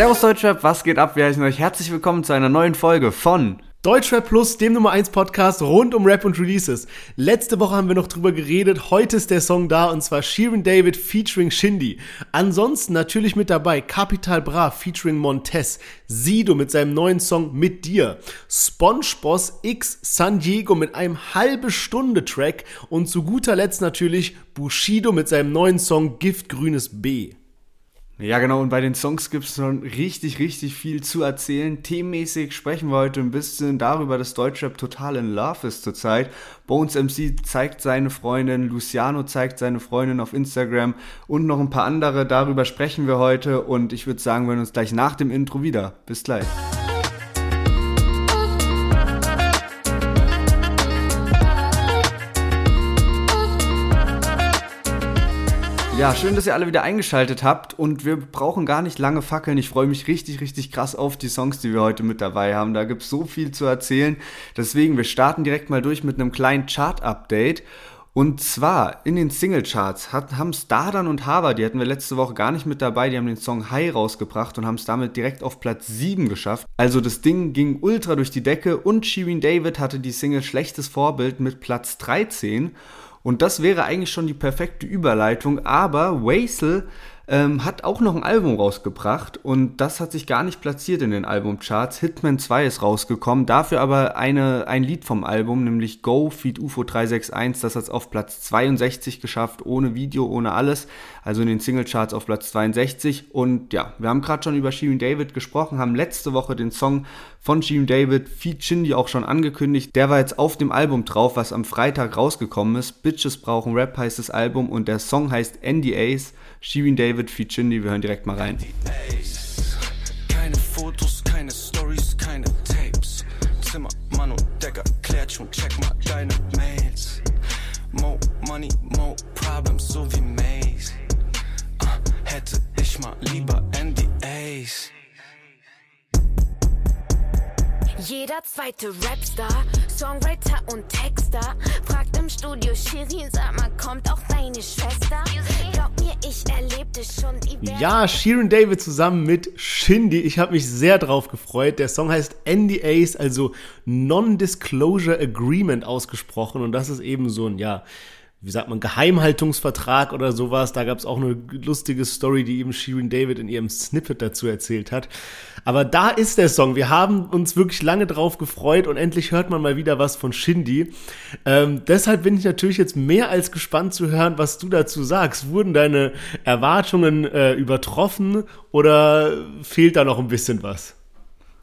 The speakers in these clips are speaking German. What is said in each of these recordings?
Servus Deutschrap, was geht ab? Wir heißen euch herzlich willkommen zu einer neuen Folge von Deutschrap Plus, dem Nummer 1 Podcast rund um Rap und Releases. Letzte Woche haben wir noch drüber geredet, heute ist der Song da und zwar Sheeran David featuring Shindy. Ansonsten natürlich mit dabei Capital Bra featuring Montez, Sido mit seinem neuen Song Mit dir, SpongeBoss X San Diego mit einem halbe Stunde Track und zu guter Letzt natürlich Bushido mit seinem neuen Song Giftgrünes B. Ja, genau, und bei den Songs gibt es schon richtig, richtig viel zu erzählen. Themenmäßig sprechen wir heute ein bisschen darüber, dass Deutschrap total in Love ist zurzeit. Bones MC zeigt seine Freundin, Luciano zeigt seine Freundin auf Instagram und noch ein paar andere. Darüber sprechen wir heute und ich würde sagen, wir hören uns gleich nach dem Intro wieder. Bis gleich. Ja, schön, dass ihr alle wieder eingeschaltet habt und wir brauchen gar nicht lange fackeln. Ich freue mich richtig, richtig krass auf die Songs, die wir heute mit dabei haben. Da gibt es so viel zu erzählen. Deswegen, wir starten direkt mal durch mit einem kleinen Chart-Update. Und zwar in den Singlecharts haben Stardan und Hava, die hatten wir letzte Woche gar nicht mit dabei, die haben den Song High rausgebracht und haben es damit direkt auf Platz 7 geschafft. Also das Ding ging ultra durch die Decke und Shirin David hatte die Single Schlechtes Vorbild mit Platz 13. Und das wäre eigentlich schon die perfekte Überleitung, aber Wasel ähm, hat auch noch ein Album rausgebracht und das hat sich gar nicht platziert in den Albumcharts. Hitman 2 ist rausgekommen, dafür aber eine, ein Lied vom Album, nämlich Go Feed UFO 361, das hat es auf Platz 62 geschafft, ohne Video, ohne alles, also in den Singlecharts auf Platz 62 und ja, wir haben gerade schon über Shirin David gesprochen, haben letzte Woche den Song von Shirin David, Feed Shindy auch schon angekündigt, der war jetzt auf dem Album drauf, was am Freitag rausgekommen ist, Bitches brauchen Rap heißt das Album und der Song heißt NDAs, Shirin David, Feed Shindy, wir hören direkt mal rein. Keine Fotos, keine Stories, keine Tapes. Zimmer, Mann und Decker, klärt schon, check mal deine Mails. Mo Money, Mo Problems, so wie Maze. Uh, hätte ich mal lieber NDAs. Jeder zweite Rapstar, Songwriter und Texter fragt im Studio Shirin, sag mal, kommt auch deine Schwester? Glaub mir, ich erlebte schon Ja, Shirin David zusammen mit Shindy. Ich habe mich sehr drauf gefreut. Der Song heißt NDAs, also Non-Disclosure Agreement ausgesprochen. Und das ist eben so ein, ja, wie sagt man, Geheimhaltungsvertrag oder sowas. Da gab es auch eine lustige Story, die eben Shirin David in ihrem Snippet dazu erzählt hat. Aber da ist der Song. Wir haben uns wirklich lange drauf gefreut und endlich hört man mal wieder was von Shindy. Ähm, deshalb bin ich natürlich jetzt mehr als gespannt zu hören, was du dazu sagst. Wurden deine Erwartungen äh, übertroffen oder fehlt da noch ein bisschen was?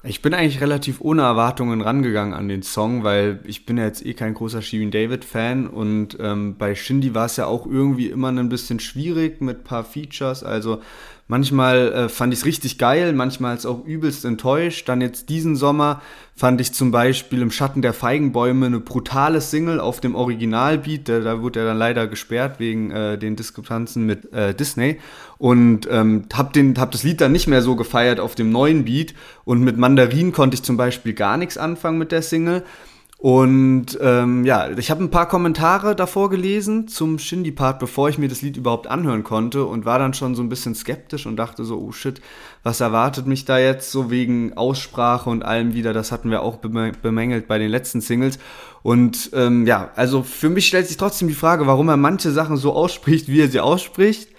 Ich bin eigentlich relativ ohne Erwartungen rangegangen an den Song, weil ich bin ja jetzt eh kein großer Shirin David Fan und ähm, bei Shindy war es ja auch irgendwie immer ein bisschen schwierig mit paar Features. Also Manchmal äh, fand ich es richtig geil, manchmal ist auch übelst enttäuscht. Dann jetzt diesen Sommer fand ich zum Beispiel im Schatten der Feigenbäume eine brutale Single auf dem Originalbeat. Da, da wurde er dann leider gesperrt wegen äh, den Diskrepanzen mit äh, Disney. Und ähm, hab, den, hab das Lied dann nicht mehr so gefeiert auf dem neuen Beat. Und mit Mandarin konnte ich zum Beispiel gar nichts anfangen mit der Single. Und ähm, ja, ich habe ein paar Kommentare davor gelesen zum Shindy-Part, bevor ich mir das Lied überhaupt anhören konnte und war dann schon so ein bisschen skeptisch und dachte so, oh shit, was erwartet mich da jetzt so wegen Aussprache und allem wieder. Das hatten wir auch bemängelt bei den letzten Singles. Und ähm, ja, also für mich stellt sich trotzdem die Frage, warum er manche Sachen so ausspricht, wie er sie ausspricht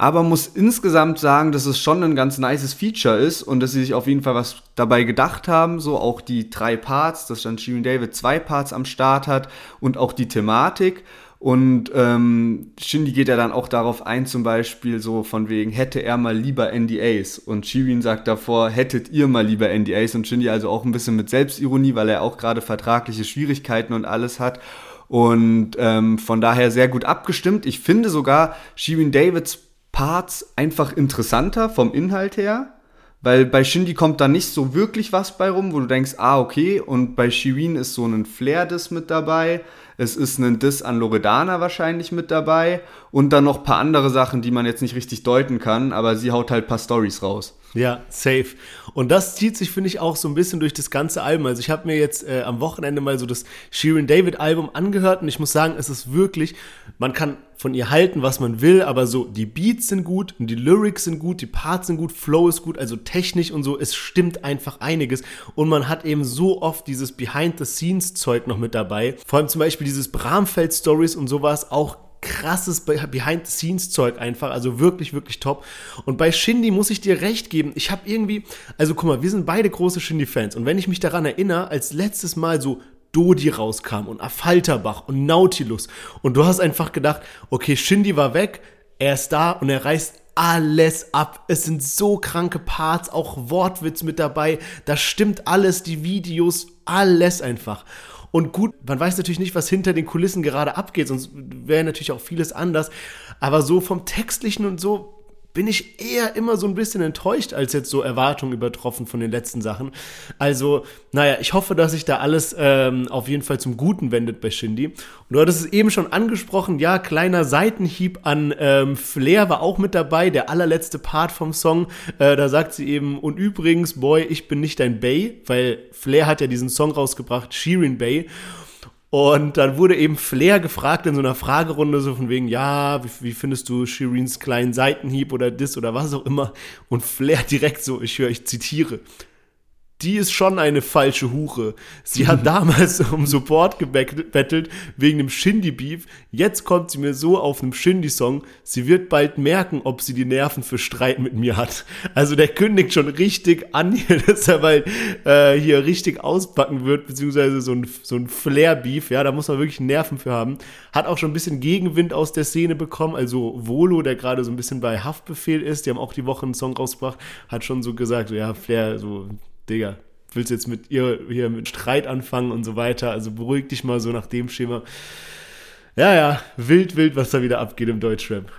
aber muss insgesamt sagen, dass es schon ein ganz nices Feature ist und dass sie sich auf jeden Fall was dabei gedacht haben, so auch die drei Parts, dass dann Shirin David zwei Parts am Start hat und auch die Thematik. Und ähm, Shindy geht ja dann auch darauf ein, zum Beispiel so von wegen, hätte er mal lieber NDAs. Und Shirin sagt davor, hättet ihr mal lieber NDAs. Und Shindy also auch ein bisschen mit Selbstironie, weil er auch gerade vertragliche Schwierigkeiten und alles hat. Und ähm, von daher sehr gut abgestimmt. Ich finde sogar Shirin Davids Parts einfach interessanter vom Inhalt her, weil bei Shindy kommt da nicht so wirklich was bei rum, wo du denkst, ah, okay, und bei Shirin ist so ein Flair-Diss mit dabei, es ist ein Diss an Loredana wahrscheinlich mit dabei und dann noch ein paar andere Sachen, die man jetzt nicht richtig deuten kann, aber sie haut halt ein paar Stories raus. Ja, safe. Und das zieht sich, finde ich, auch so ein bisschen durch das ganze Album. Also ich habe mir jetzt äh, am Wochenende mal so das Sheeran David Album angehört und ich muss sagen, es ist wirklich, man kann von ihr halten, was man will, aber so die Beats sind gut die Lyrics sind gut, die Parts sind gut, Flow ist gut, also technisch und so, es stimmt einfach einiges und man hat eben so oft dieses Behind-the-Scenes-Zeug noch mit dabei. Vor allem zum Beispiel dieses Bramfeld-Stories und sowas auch krasses Behind-the-Scenes-Zeug einfach, also wirklich, wirklich top. Und bei Shindy muss ich dir recht geben, ich habe irgendwie, also guck mal, wir sind beide große Shindy-Fans und wenn ich mich daran erinnere, als letztes Mal so Dodi rauskam und Affalterbach und Nautilus und du hast einfach gedacht, okay, Shindy war weg, er ist da und er reißt alles ab. Es sind so kranke Parts, auch Wortwitz mit dabei. Das stimmt alles, die Videos, alles einfach. Und gut, man weiß natürlich nicht, was hinter den Kulissen gerade abgeht, sonst wäre natürlich auch vieles anders. Aber so vom Textlichen und so bin ich eher immer so ein bisschen enttäuscht, als jetzt so Erwartungen übertroffen von den letzten Sachen. Also, naja, ich hoffe, dass sich da alles ähm, auf jeden Fall zum Guten wendet bei Shindy. Und du hattest es eben schon angesprochen, ja, kleiner Seitenhieb an ähm, Flair war auch mit dabei, der allerletzte Part vom Song. Äh, da sagt sie eben, und übrigens, Boy, ich bin nicht dein Bay, weil Flair hat ja diesen Song rausgebracht, Sheeran Bay. Und dann wurde eben Flair gefragt in so einer Fragerunde, so von wegen, ja, wie, wie findest du Shirins kleinen Seitenhieb oder das oder was auch immer? Und Flair direkt so, ich höre, ich zitiere, die ist schon eine falsche Hure. Sie hat damals um Support gebettelt wegen dem Shindy-Beef. Jetzt kommt sie mir so auf einem Shindy-Song. Sie wird bald merken, ob sie die Nerven für Streit mit mir hat. Also der kündigt schon richtig an, hier, dass er bald äh, hier richtig auspacken wird, beziehungsweise so ein, so ein Flair-Beef. Ja, da muss man wirklich Nerven für haben. Hat auch schon ein bisschen Gegenwind aus der Szene bekommen. Also Volo, der gerade so ein bisschen bei Haftbefehl ist, die haben auch die Woche einen Song rausgebracht, hat schon so gesagt, ja, Flair, so Digga, willst jetzt mit ihr hier mit Streit anfangen und so weiter. Also beruhig dich mal so nach dem Schema. Ja, ja, wild, wild, was da wieder abgeht im Deutschrap.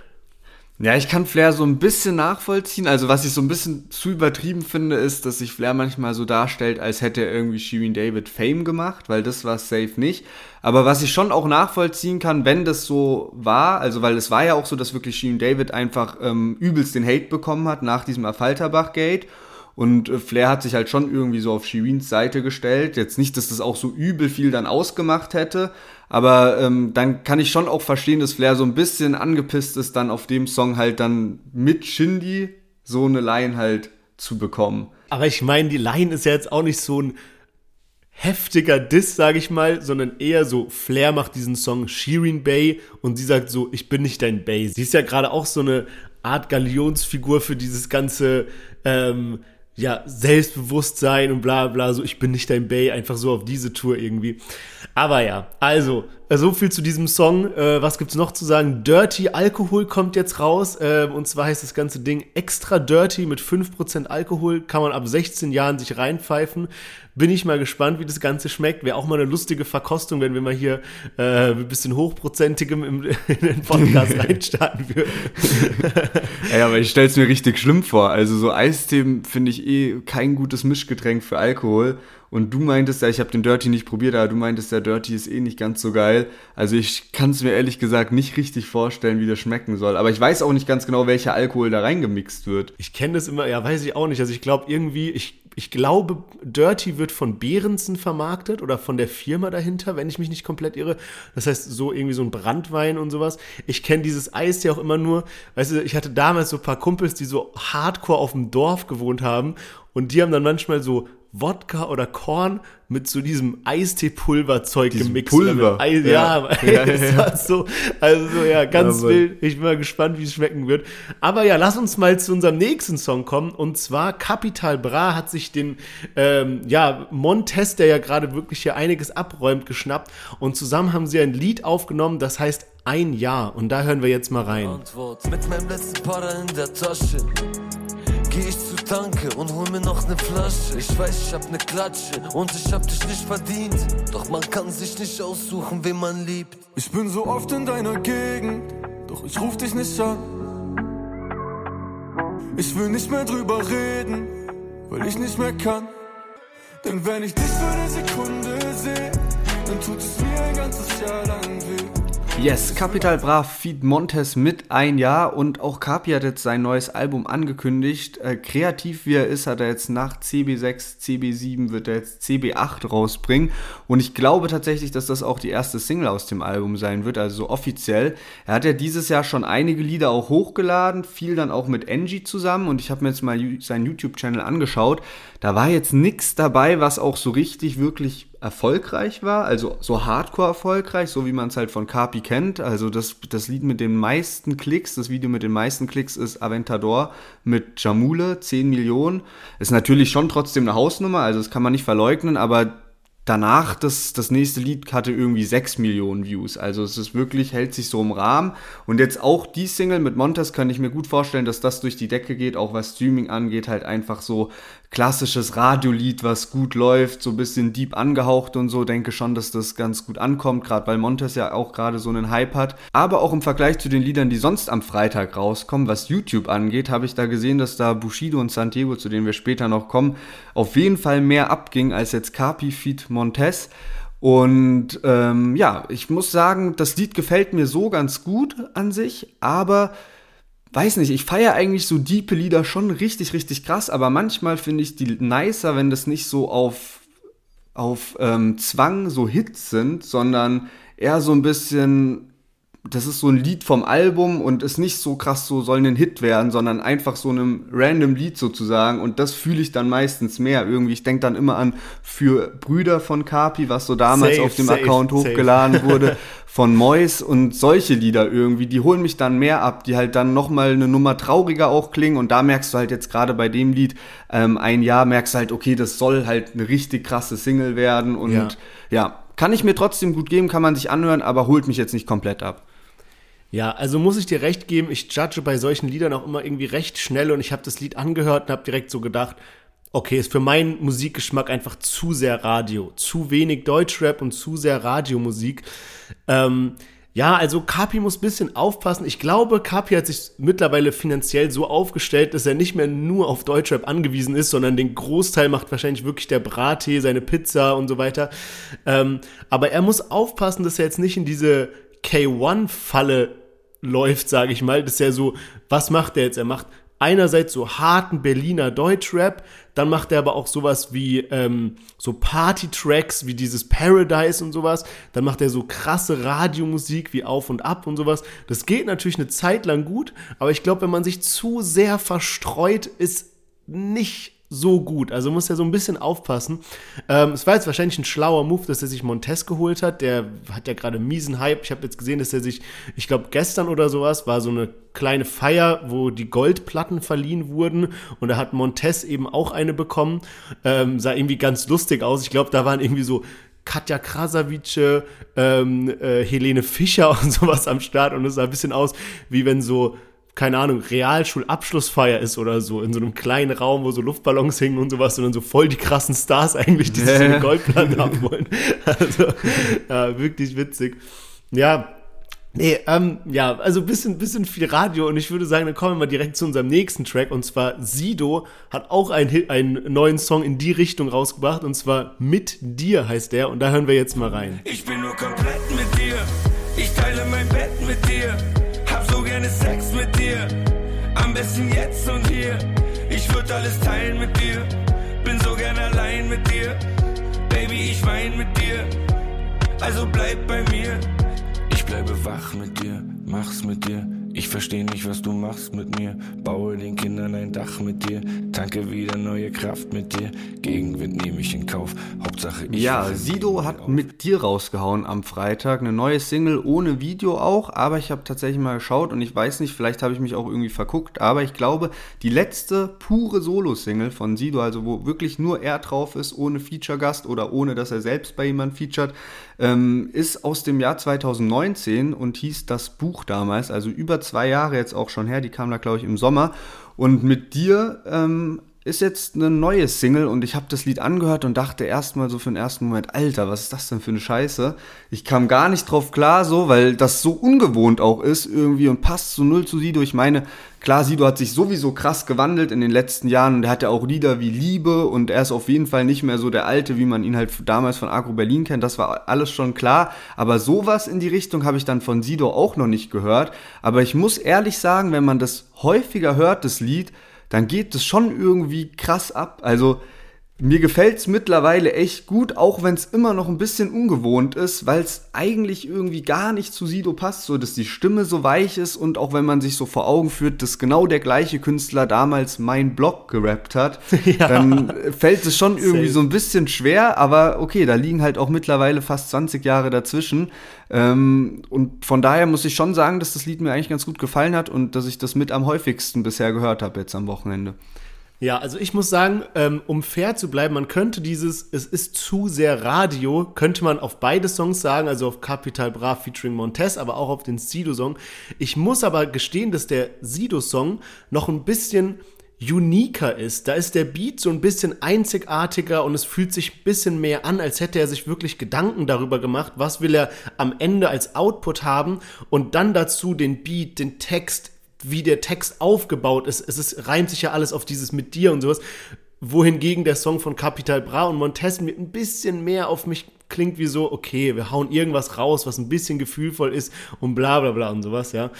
Ja, ich kann Flair so ein bisschen nachvollziehen. Also was ich so ein bisschen zu übertrieben finde, ist, dass sich Flair manchmal so darstellt, als hätte er irgendwie Shirin David Fame gemacht, weil das war safe nicht. Aber was ich schon auch nachvollziehen kann, wenn das so war, also weil es war ja auch so, dass wirklich Shirin David einfach ähm, übelst den Hate bekommen hat nach diesem Affalterbach-Gate. Und äh, Flair hat sich halt schon irgendwie so auf Shirins Seite gestellt. Jetzt nicht, dass das auch so übel viel dann ausgemacht hätte, aber ähm, dann kann ich schon auch verstehen, dass Flair so ein bisschen angepisst ist, dann auf dem Song halt dann mit Shindy so eine Line halt zu bekommen. Aber ich meine, die Line ist ja jetzt auch nicht so ein heftiger Diss, sage ich mal, sondern eher so, Flair macht diesen Song Shirin Bay und sie sagt so, ich bin nicht dein Bay. Sie ist ja gerade auch so eine Art Galionsfigur für dieses ganze ähm, ja, Selbstbewusstsein und bla bla, so ich bin nicht dein Bay, einfach so auf diese Tour irgendwie. Aber ja, also, so viel zu diesem Song. Äh, was gibt's noch zu sagen? Dirty Alkohol kommt jetzt raus. Äh, und zwar heißt das ganze Ding extra dirty mit 5% Alkohol. Kann man ab 16 Jahren sich reinpfeifen. Bin ich mal gespannt, wie das Ganze schmeckt. Wäre auch mal eine lustige Verkostung, wenn wir mal hier äh, ein bisschen hochprozentigem im, in den Podcast reinstarten würden. ja, aber ich stell's mir richtig schlimm vor. Also so Eistee finde ich eh kein gutes Mischgetränk für Alkohol. Und du meintest ja, ich habe den Dirty nicht probiert, aber du meintest, der Dirty ist eh nicht ganz so geil. Also ich kann es mir ehrlich gesagt nicht richtig vorstellen, wie das schmecken soll. Aber ich weiß auch nicht ganz genau, welcher Alkohol da reingemixt wird. Ich kenne das immer, ja, weiß ich auch nicht. Also ich glaube irgendwie, ich, ich glaube, Dirty wird von Behrensen vermarktet oder von der Firma dahinter, wenn ich mich nicht komplett irre. Das heißt, so irgendwie so ein Brandwein und sowas. Ich kenne dieses Eis ja auch immer nur, weißt du, ich hatte damals so ein paar Kumpels, die so hardcore auf dem Dorf gewohnt haben und die haben dann manchmal so Wodka oder Korn mit so diesem Eistee-Pulverzeug gemixt. Pulver. Eis, ja, ja, ja, ja. so, also ja, ganz ja, wild. Ich bin mal gespannt, wie es schmecken wird. Aber ja, lass uns mal zu unserem nächsten Song kommen. Und zwar Capital Bra hat sich den, ähm, ja, Montes, der ja gerade wirklich hier einiges abräumt, geschnappt. Und zusammen haben sie ein Lied aufgenommen, das heißt Ein Jahr. Und da hören wir jetzt mal rein. Antwort. Mit meinem letzten Para in der Tasche geh ich zu Tanke und hol mir noch ne Flasche. Ich weiß, ich hab ne Klatsche und ich hab dich nicht verdient. Doch man kann sich nicht aussuchen, wen man liebt. Ich bin so oft in deiner Gegend, doch ich ruf dich nicht an. Ich will nicht mehr drüber reden, weil ich nicht mehr kann. Denn wenn ich dich für eine Sekunde sehe, dann tut es mir ein ganzes Jahr lang weh. Yes, Capital Bra feed Montes mit ein Jahr und auch Capi hat jetzt sein neues Album angekündigt. Äh, kreativ wie er ist, hat er jetzt nach CB6, CB7 wird er jetzt CB8 rausbringen und ich glaube tatsächlich, dass das auch die erste Single aus dem Album sein wird, also offiziell. Er hat ja dieses Jahr schon einige Lieder auch hochgeladen, viel dann auch mit Angie zusammen und ich habe mir jetzt mal seinen YouTube-Channel angeschaut. Da war jetzt nichts dabei, was auch so richtig wirklich erfolgreich war, also so hardcore erfolgreich, so wie man es halt von Carpi kennt. Also das, das Lied mit den meisten Klicks, das Video mit den meisten Klicks ist Aventador mit Jamule, 10 Millionen. Ist natürlich schon trotzdem eine Hausnummer, also das kann man nicht verleugnen, aber danach, das, das nächste Lied hatte irgendwie 6 Millionen Views. Also es ist wirklich, hält sich so im Rahmen. Und jetzt auch die Single mit Montes kann ich mir gut vorstellen, dass das durch die Decke geht, auch was Streaming angeht, halt einfach so klassisches Radiolied, was gut läuft, so ein bisschen deep angehaucht und so. Denke schon, dass das ganz gut ankommt, gerade weil Montes ja auch gerade so einen Hype hat. Aber auch im Vergleich zu den Liedern, die sonst am Freitag rauskommen, was YouTube angeht, habe ich da gesehen, dass da Bushido und Santiago, zu denen wir später noch kommen, auf jeden Fall mehr abging als jetzt Carpi Feed Montes. Und ähm, ja, ich muss sagen, das Lied gefällt mir so ganz gut an sich, aber weiß nicht, ich feiere eigentlich so diepe Lieder schon richtig, richtig krass, aber manchmal finde ich die nicer, wenn das nicht so auf, auf ähm, Zwang so Hits sind, sondern eher so ein bisschen das ist so ein Lied vom Album und ist nicht so krass so soll ein Hit werden, sondern einfach so einem random Lied sozusagen und das fühle ich dann meistens mehr irgendwie. Ich denke dann immer an für Brüder von Kapi, was so damals safe, auf dem safe, Account safe. hochgeladen wurde von Mois und solche Lieder irgendwie, die holen mich dann mehr ab, die halt dann nochmal eine Nummer trauriger auch klingen und da merkst du halt jetzt gerade bei dem Lied ähm, ein Jahr merkst du halt, okay, das soll halt eine richtig krasse Single werden und ja, ja kann ich mir trotzdem gut geben, kann man sich anhören, aber holt mich jetzt nicht komplett ab. Ja, also muss ich dir recht geben, ich judge bei solchen Liedern auch immer irgendwie recht schnell und ich habe das Lied angehört und habe direkt so gedacht, okay, ist für meinen Musikgeschmack einfach zu sehr Radio, zu wenig Deutschrap und zu sehr Radiomusik. Ähm, ja, also Kapi muss bisschen aufpassen. Ich glaube, Kapi hat sich mittlerweile finanziell so aufgestellt, dass er nicht mehr nur auf Deutschrap angewiesen ist, sondern den Großteil macht wahrscheinlich wirklich der Brattee, seine Pizza und so weiter. Ähm, aber er muss aufpassen, dass er jetzt nicht in diese K1-Falle läuft, sage ich mal. Das ist ja so, was macht er jetzt? Er macht einerseits so harten Berliner Deutschrap, dann macht er aber auch sowas wie ähm, so Party-Tracks wie dieses Paradise und sowas. Dann macht er so krasse Radiomusik wie Auf und Ab und sowas. Das geht natürlich eine Zeit lang gut, aber ich glaube, wenn man sich zu sehr verstreut, ist nicht so gut. Also muss er so ein bisschen aufpassen. Ähm, es war jetzt wahrscheinlich ein schlauer Move, dass er sich Montes geholt hat. Der hat ja gerade miesen Hype. Ich habe jetzt gesehen, dass er sich, ich glaube gestern oder sowas, war so eine kleine Feier, wo die Goldplatten verliehen wurden. Und da hat Montes eben auch eine bekommen. Ähm, sah irgendwie ganz lustig aus. Ich glaube, da waren irgendwie so Katja Krasavice, ähm, äh, Helene Fischer und sowas am Start. Und es sah ein bisschen aus, wie wenn so keine Ahnung, Realschulabschlussfeier ist oder so, in so einem kleinen Raum, wo so Luftballons hingen und sowas, und dann so voll die krassen Stars eigentlich, die sich so eine Goldplatte haben wollen. Also, ja, wirklich witzig. Ja, Nee, ähm, ja, also bisschen, bisschen viel Radio und ich würde sagen, dann kommen wir mal direkt zu unserem nächsten Track und zwar Sido hat auch einen, einen neuen Song in die Richtung rausgebracht und zwar Mit dir heißt der und da hören wir jetzt mal rein. Ich bin nur komplett mit dir, ich teile mein Bett mit dir gerne Sex mit dir. Am besten jetzt und hier. Ich würde alles teilen mit dir. Bin so gern allein mit dir. Baby, ich wein mit dir. Also bleib bei mir. Ich bleibe wach mit dir, mach's mit dir ich verstehe nicht, was du machst mit mir. Baue den Kindern ein Dach mit dir. Tanke wieder neue Kraft mit dir. Gegenwind nehme ich in Kauf. Hauptsache ich. Ja, Sido hat mit dir rausgehauen am Freitag. Eine neue Single ohne Video auch. Aber ich habe tatsächlich mal geschaut und ich weiß nicht, vielleicht habe ich mich auch irgendwie verguckt. Aber ich glaube, die letzte pure Solo-Single von Sido, also wo wirklich nur er drauf ist, ohne Feature-Gast oder ohne, dass er selbst bei jemand featured, ähm, ist aus dem Jahr 2019 und hieß das Buch damals, also über zwei Jahre jetzt auch schon her, die kam da glaube ich im Sommer. Und mit dir ähm, ist jetzt eine neue Single und ich habe das Lied angehört und dachte erstmal so für den ersten Moment, Alter, was ist das denn für eine Scheiße? Ich kam gar nicht drauf klar so, weil das so ungewohnt auch ist irgendwie und passt so null zu Sido. Ich meine, klar, Sido hat sich sowieso krass gewandelt in den letzten Jahren und er hat ja auch Lieder wie Liebe und er ist auf jeden Fall nicht mehr so der Alte, wie man ihn halt damals von Agro Berlin kennt. Das war alles schon klar, aber sowas in die Richtung habe ich dann von Sido auch noch nicht gehört. Aber ich muss ehrlich sagen, wenn man das häufiger hört, das Lied, dann geht es schon irgendwie krass ab. Also mir gefällt es mittlerweile echt gut, auch wenn es immer noch ein bisschen ungewohnt ist, weil es eigentlich irgendwie gar nicht zu Sido passt, so dass die Stimme so weich ist und auch wenn man sich so vor Augen führt, dass genau der gleiche Künstler damals mein Blog gerappt hat, ja. dann fällt es schon irgendwie so ein bisschen schwer, aber okay, da liegen halt auch mittlerweile fast 20 Jahre dazwischen. Ähm, und von daher muss ich schon sagen, dass das Lied mir eigentlich ganz gut gefallen hat und dass ich das mit am häufigsten bisher gehört habe jetzt am Wochenende. Ja, also ich muss sagen, ähm, um fair zu bleiben, man könnte dieses, es ist zu sehr Radio, könnte man auf beide Songs sagen, also auf Capital Bra featuring Montez, aber auch auf den Sido-Song. Ich muss aber gestehen, dass der Sido-Song noch ein bisschen uniker ist. Da ist der Beat so ein bisschen einzigartiger und es fühlt sich ein bisschen mehr an, als hätte er sich wirklich Gedanken darüber gemacht, was will er am Ende als Output haben und dann dazu den Beat, den Text wie der Text aufgebaut ist. Es ist, reimt sich ja alles auf dieses mit dir und sowas. Wohingegen der Song von Capital Bra und Montez mit ein bisschen mehr auf mich klingt wie so, okay, wir hauen irgendwas raus, was ein bisschen gefühlvoll ist und bla bla bla und sowas, ja.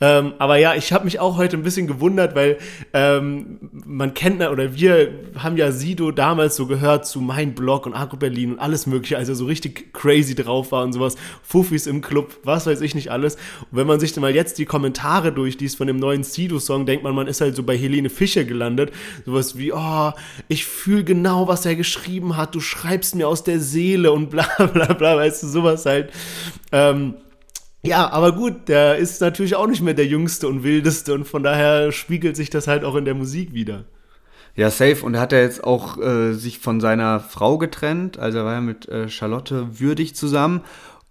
Ähm, aber ja, ich habe mich auch heute ein bisschen gewundert, weil ähm, man kennt oder wir haben ja Sido damals so gehört zu Mein Blog und Arco Berlin und alles mögliche, als er so richtig crazy drauf war und sowas, Fufis im Club, was weiß ich nicht alles. Und wenn man sich dann mal jetzt die Kommentare durchliest von dem neuen Sido-Song, denkt man, man ist halt so bei Helene Fischer gelandet. Sowas wie, oh, ich fühle genau, was er geschrieben hat, du schreibst mir aus der Seele und bla bla bla, weißt du, sowas halt. Ähm, ja, aber gut, der ist natürlich auch nicht mehr der Jüngste und Wildeste und von daher spiegelt sich das halt auch in der Musik wieder. Ja, safe. Und er hat ja jetzt auch äh, sich von seiner Frau getrennt. Also er war ja mit äh, Charlotte Würdig zusammen.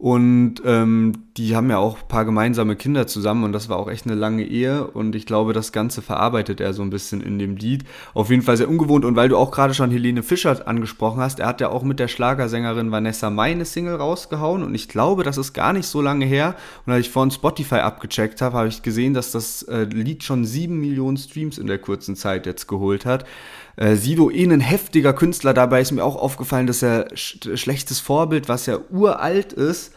Und ähm, die haben ja auch ein paar gemeinsame Kinder zusammen und das war auch echt eine lange Ehe. Und ich glaube, das Ganze verarbeitet er so ein bisschen in dem Lied. Auf jeden Fall sehr ungewohnt. Und weil du auch gerade schon Helene Fischer angesprochen hast, er hat ja auch mit der Schlagersängerin Vanessa Mai eine Single rausgehauen. Und ich glaube, das ist gar nicht so lange her. Und als ich vorhin Spotify abgecheckt habe, habe ich gesehen, dass das äh, Lied schon sieben Millionen Streams in der kurzen Zeit jetzt geholt hat. Äh, Sido eh ein heftiger Künstler, dabei ist mir auch aufgefallen, dass er sch schlechtes Vorbild, was ja uralt ist,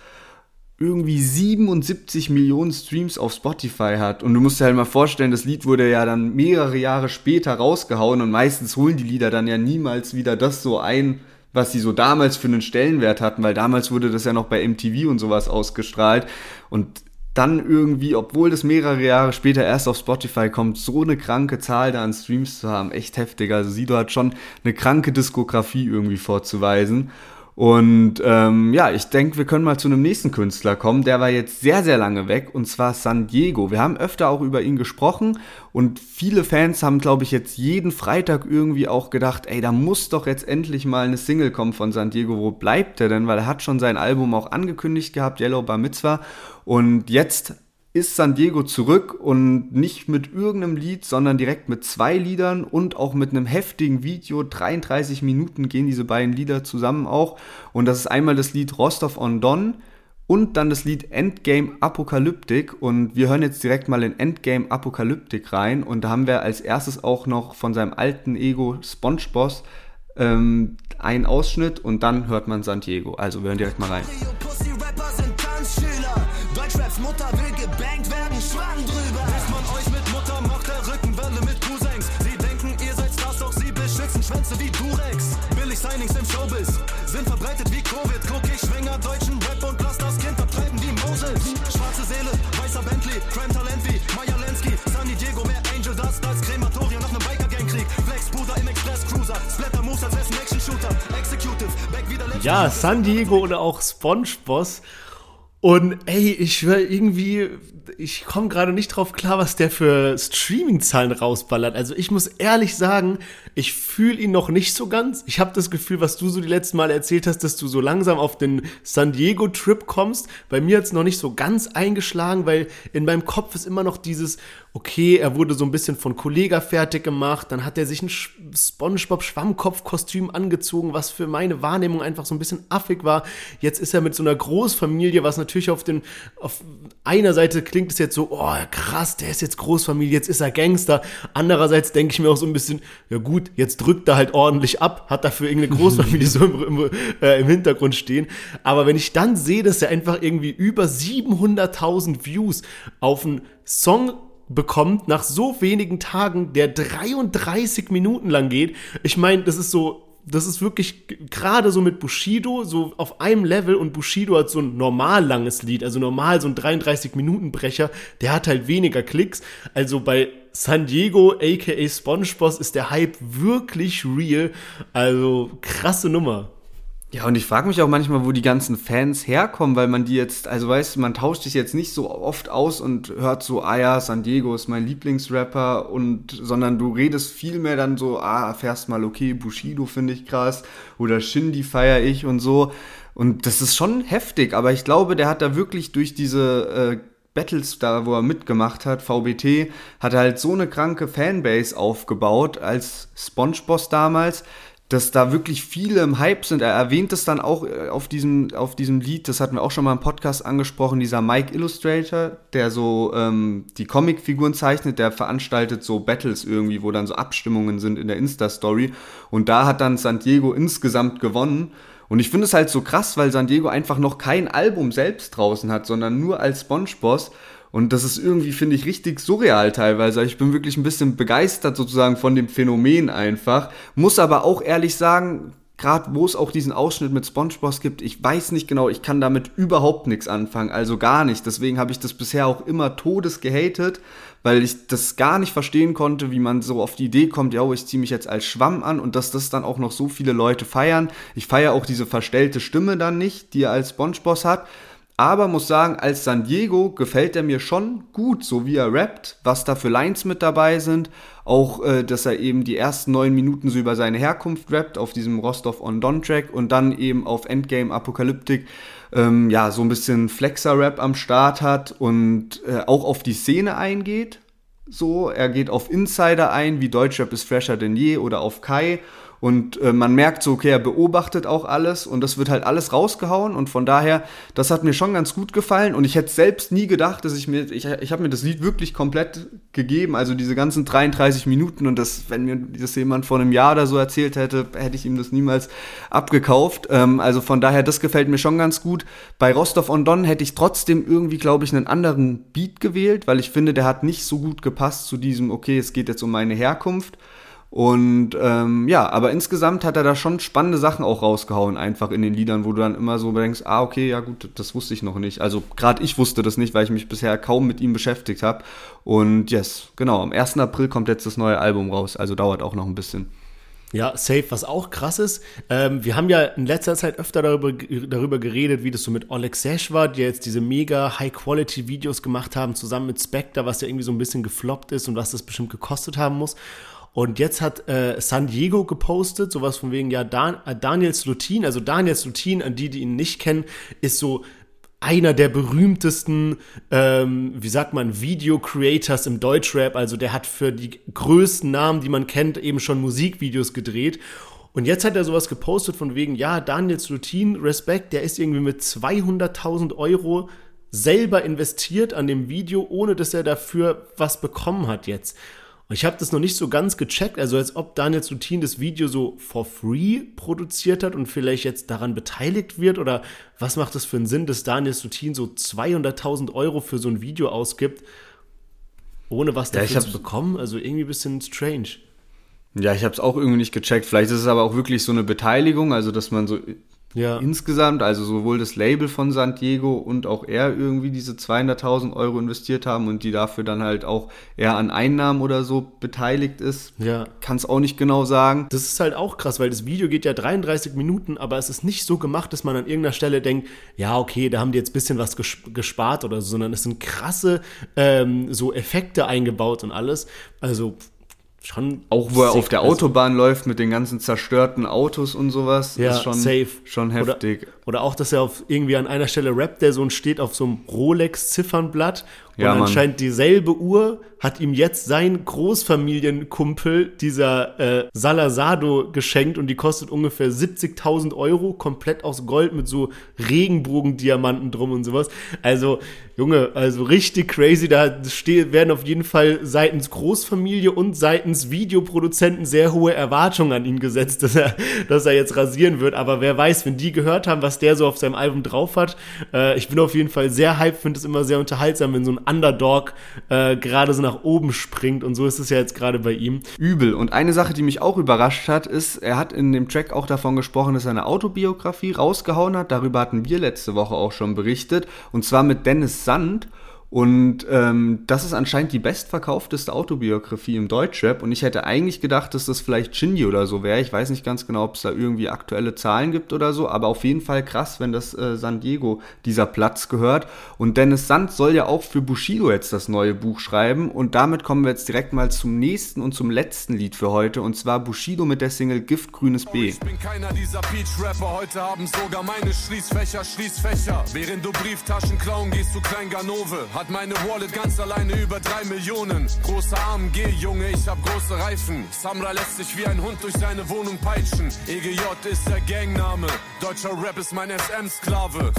irgendwie 77 Millionen Streams auf Spotify hat. Und du musst dir halt mal vorstellen, das Lied wurde ja dann mehrere Jahre später rausgehauen und meistens holen die Lieder dann ja niemals wieder das so ein, was sie so damals für einen Stellenwert hatten, weil damals wurde das ja noch bei MTV und sowas ausgestrahlt. Und dann irgendwie, obwohl das mehrere Jahre später erst auf Spotify kommt, so eine kranke Zahl da an Streams zu haben, echt heftig. Also Sido hat schon eine kranke Diskografie irgendwie vorzuweisen. Und ähm, ja, ich denke, wir können mal zu einem nächsten Künstler kommen. Der war jetzt sehr, sehr lange weg und zwar San Diego. Wir haben öfter auch über ihn gesprochen und viele Fans haben, glaube ich, jetzt jeden Freitag irgendwie auch gedacht, ey, da muss doch jetzt endlich mal eine Single kommen von San Diego. Wo bleibt er denn? Weil er hat schon sein Album auch angekündigt gehabt, Yellow Bar Mitzvah. Und jetzt ist San Diego zurück und nicht mit irgendeinem Lied, sondern direkt mit zwei Liedern und auch mit einem heftigen Video. 33 Minuten gehen diese beiden Lieder zusammen auch. Und das ist einmal das Lied Rostov on Don und dann das Lied Endgame Apokalyptik. Und wir hören jetzt direkt mal in Endgame Apokalyptik rein. Und da haben wir als erstes auch noch von seinem alten Ego SpongeBoss ähm, einen Ausschnitt und dann hört man San Diego. Also wir hören direkt mal rein. Deutschraps Mutter will gebankt werden, Schwamm drüber. Bis man euch mit Mutter macht, der Rückenwelle mit Cousins. Sie denken, ihr seid Stars, doch sie beschützen Schwänze wie Durex. Billig Signings im Showbiz, sind verbreitet wie Covid. Guck, ich schwänger deutschen Rap und lass das Kind abtreiben wie Moses. Schwarze Seele, weißer Bentley, Crime Talent wie Maya Lensky. Sunny Diego, mehr Angel Dust als Krematorium nach nem Biker-Gang-Krieg. Flex, Puder im Express-Cruiser, Splatter Moves als Action-Shooter. Executive, back wieder Ja, San Diego oder auch SpongeBoss und ey, ich höre irgendwie, ich komme gerade nicht drauf klar, was der für Streaming-Zahlen rausballert. Also ich muss ehrlich sagen, ich fühle ihn noch nicht so ganz. Ich habe das Gefühl, was du so die letzten Mal erzählt hast, dass du so langsam auf den San Diego-Trip kommst. Bei mir hat es noch nicht so ganz eingeschlagen, weil in meinem Kopf ist immer noch dieses, okay, er wurde so ein bisschen von Kollega fertig gemacht, dann hat er sich ein Spongebob-Schwammkopf-Kostüm angezogen, was für meine Wahrnehmung einfach so ein bisschen affig war. Jetzt ist er mit so einer Großfamilie, was natürlich auf den, auf einer Seite klingt es jetzt so, oh krass, der ist jetzt Großfamilie, jetzt ist er Gangster. Andererseits denke ich mir auch so ein bisschen, ja gut, jetzt drückt er halt ordentlich ab, hat dafür irgendeine Großfamilie so im, im, äh, im Hintergrund stehen. Aber wenn ich dann sehe, dass er einfach irgendwie über 700.000 Views auf einen Song bekommt nach so wenigen Tagen, der 33 Minuten lang geht. Ich meine, das ist so, das ist wirklich gerade so mit Bushido so auf einem Level und Bushido hat so ein normal langes Lied, also normal so ein 33 Minuten Brecher, der hat halt weniger Klicks. Also bei San Diego aka SpongeBoss ist der Hype wirklich real. Also krasse Nummer. Ja, und ich frage mich auch manchmal, wo die ganzen Fans herkommen, weil man die jetzt, also weißt du, man tauscht sich jetzt nicht so oft aus und hört so, ah ja, San Diego ist mein Lieblingsrapper und, sondern du redest viel mehr dann so, ah, erfährst mal, okay, Bushido finde ich krass oder Shindy feiere ich und so. Und das ist schon heftig, aber ich glaube, der hat da wirklich durch diese, äh, Battles da, wo er mitgemacht hat, VBT, hat er halt so eine kranke Fanbase aufgebaut als Spongeboss damals, dass da wirklich viele im Hype sind. Er erwähnt es dann auch äh, auf diesem, auf diesem Lied, das hatten wir auch schon mal im Podcast angesprochen, dieser Mike Illustrator, der so ähm, die Comicfiguren zeichnet, der veranstaltet so Battles irgendwie, wo dann so Abstimmungen sind in der Insta-Story. Und da hat dann San Diego insgesamt gewonnen. Und ich finde es halt so krass, weil San Diego einfach noch kein Album selbst draußen hat, sondern nur als Spongeboss. Und das ist irgendwie, finde ich, richtig surreal teilweise. Ich bin wirklich ein bisschen begeistert sozusagen von dem Phänomen einfach. Muss aber auch ehrlich sagen, gerade wo es auch diesen Ausschnitt mit SpongeBob gibt, ich weiß nicht genau, ich kann damit überhaupt nichts anfangen, also gar nicht. Deswegen habe ich das bisher auch immer todes gehatet, weil ich das gar nicht verstehen konnte, wie man so auf die Idee kommt, ja, ich ziehe mich jetzt als Schwamm an und dass das dann auch noch so viele Leute feiern. Ich feiere auch diese verstellte Stimme dann nicht, die er als SpongeBob hat. Aber muss sagen, als San Diego gefällt er mir schon gut, so wie er rappt, was da für Lines mit dabei sind. Auch, äh, dass er eben die ersten neun Minuten so über seine Herkunft rappt auf diesem Rostov on Don Track und dann eben auf Endgame Apokalyptik ähm, ja so ein bisschen Flexer-Rap am Start hat und äh, auch auf die Szene eingeht. So, er geht auf Insider ein, wie Deutschrap ist fresher denn je oder auf Kai und äh, man merkt so, okay, er beobachtet auch alles und das wird halt alles rausgehauen. Und von daher, das hat mir schon ganz gut gefallen. Und ich hätte selbst nie gedacht, dass ich mir, ich, ich habe mir das Lied wirklich komplett gegeben. Also diese ganzen 33 Minuten und das, wenn mir das jemand vor einem Jahr oder so erzählt hätte, hätte ich ihm das niemals abgekauft. Ähm, also von daher, das gefällt mir schon ganz gut. Bei Rostov on Don hätte ich trotzdem irgendwie, glaube ich, einen anderen Beat gewählt, weil ich finde, der hat nicht so gut gepasst zu diesem, okay, es geht jetzt um meine Herkunft. Und ähm, ja, aber insgesamt hat er da schon spannende Sachen auch rausgehauen, einfach in den Liedern, wo du dann immer so denkst, ah, okay, ja gut, das wusste ich noch nicht. Also gerade ich wusste das nicht, weil ich mich bisher kaum mit ihm beschäftigt habe. Und yes, genau, am 1. April kommt jetzt das neue Album raus, also dauert auch noch ein bisschen. Ja, safe, was auch krass ist. Ähm, wir haben ja in letzter Zeit öfter darüber, darüber geredet, wie das so mit Oleg Sesh war, die jetzt diese mega High-Quality-Videos gemacht haben, zusammen mit Spectre, was ja irgendwie so ein bisschen gefloppt ist und was das bestimmt gekostet haben muss. Und jetzt hat äh, San Diego gepostet, sowas von wegen, ja, Dan äh, Daniel Slutin, also Daniel Slutin, an die, die ihn nicht kennen, ist so einer der berühmtesten, ähm, wie sagt man, Video-Creators im Deutschrap. Also der hat für die größten Namen, die man kennt, eben schon Musikvideos gedreht. Und jetzt hat er sowas gepostet von wegen, ja, Daniel Slutin, Respekt, der ist irgendwie mit 200.000 Euro selber investiert an dem Video, ohne dass er dafür was bekommen hat jetzt. Und ich habe das noch nicht so ganz gecheckt, also als ob Daniel Sutin das Video so for free produziert hat und vielleicht jetzt daran beteiligt wird oder was macht das für einen Sinn, dass Daniel Sutin so 200.000 Euro für so ein Video ausgibt, ohne was dafür ja, zu bekommen? Also irgendwie ein bisschen strange. Ja, ich habe es auch irgendwie nicht gecheckt. Vielleicht ist es aber auch wirklich so eine Beteiligung, also dass man so ja. Insgesamt, also sowohl das Label von San Diego und auch er irgendwie diese 200.000 Euro investiert haben und die dafür dann halt auch eher an Einnahmen oder so beteiligt ist. Ja. Kann es auch nicht genau sagen. Das ist halt auch krass, weil das Video geht ja 33 Minuten, aber es ist nicht so gemacht, dass man an irgendeiner Stelle denkt, ja, okay, da haben die jetzt ein bisschen was gespart oder so, sondern es sind krasse ähm, so Effekte eingebaut und alles. Also schon. Auch wo er auf der Autobahn also, läuft mit den ganzen zerstörten Autos und sowas. Ja, ist schon, safe. Schon heftig. Oder, oder, auch, dass er auf irgendwie an einer Stelle rappt, der so steht auf so einem Rolex-Ziffernblatt Ja, und Mann. anscheinend dieselbe Uhr hat ihm jetzt sein Großfamilienkumpel, dieser äh, Salazado, geschenkt und die kostet ungefähr 70.000 Euro, komplett aus Gold mit so Regenbogendiamanten drum und sowas. Also, Junge, also richtig crazy. Da werden auf jeden Fall seitens Großfamilie und seitens Videoproduzenten sehr hohe Erwartungen an ihn gesetzt, dass er, dass er jetzt rasieren wird. Aber wer weiß, wenn die gehört haben, was der so auf seinem Album drauf hat. Äh, ich bin auf jeden Fall sehr hyped, finde es immer sehr unterhaltsam, wenn so ein Underdog äh, gerade so nach oben springt. Und so ist es ja jetzt gerade bei ihm. Übel. Und eine Sache, die mich auch überrascht hat, ist, er hat in dem Track auch davon gesprochen, dass er eine Autobiografie rausgehauen hat. Darüber hatten wir letzte Woche auch schon berichtet. Und zwar mit Dennis Sand. Und ähm, das ist anscheinend die bestverkaufteste Autobiografie im Deutschrap. Und ich hätte eigentlich gedacht, dass das vielleicht Shindy oder so wäre. Ich weiß nicht ganz genau, ob es da irgendwie aktuelle Zahlen gibt oder so. Aber auf jeden Fall krass, wenn das äh, San Diego dieser Platz gehört. Und Dennis Sand soll ja auch für Bushido jetzt das neue Buch schreiben. Und damit kommen wir jetzt direkt mal zum nächsten und zum letzten Lied für heute. Und zwar Bushido mit der Single Giftgrünes B. Ich bin keiner dieser Peach-Rapper, heute haben sogar meine Schließfächer Schließfächer. Während du Brieftaschen klauen gehst zu Klein Ganove, hat meine Wallet ganz alleine über drei Millionen. Großer AMG, Junge, ich hab große Reifen. Samra lässt sich wie ein Hund durch seine Wohnung peitschen. EGJ ist der Gangname, deutscher Rap ist mein SM-Sklave.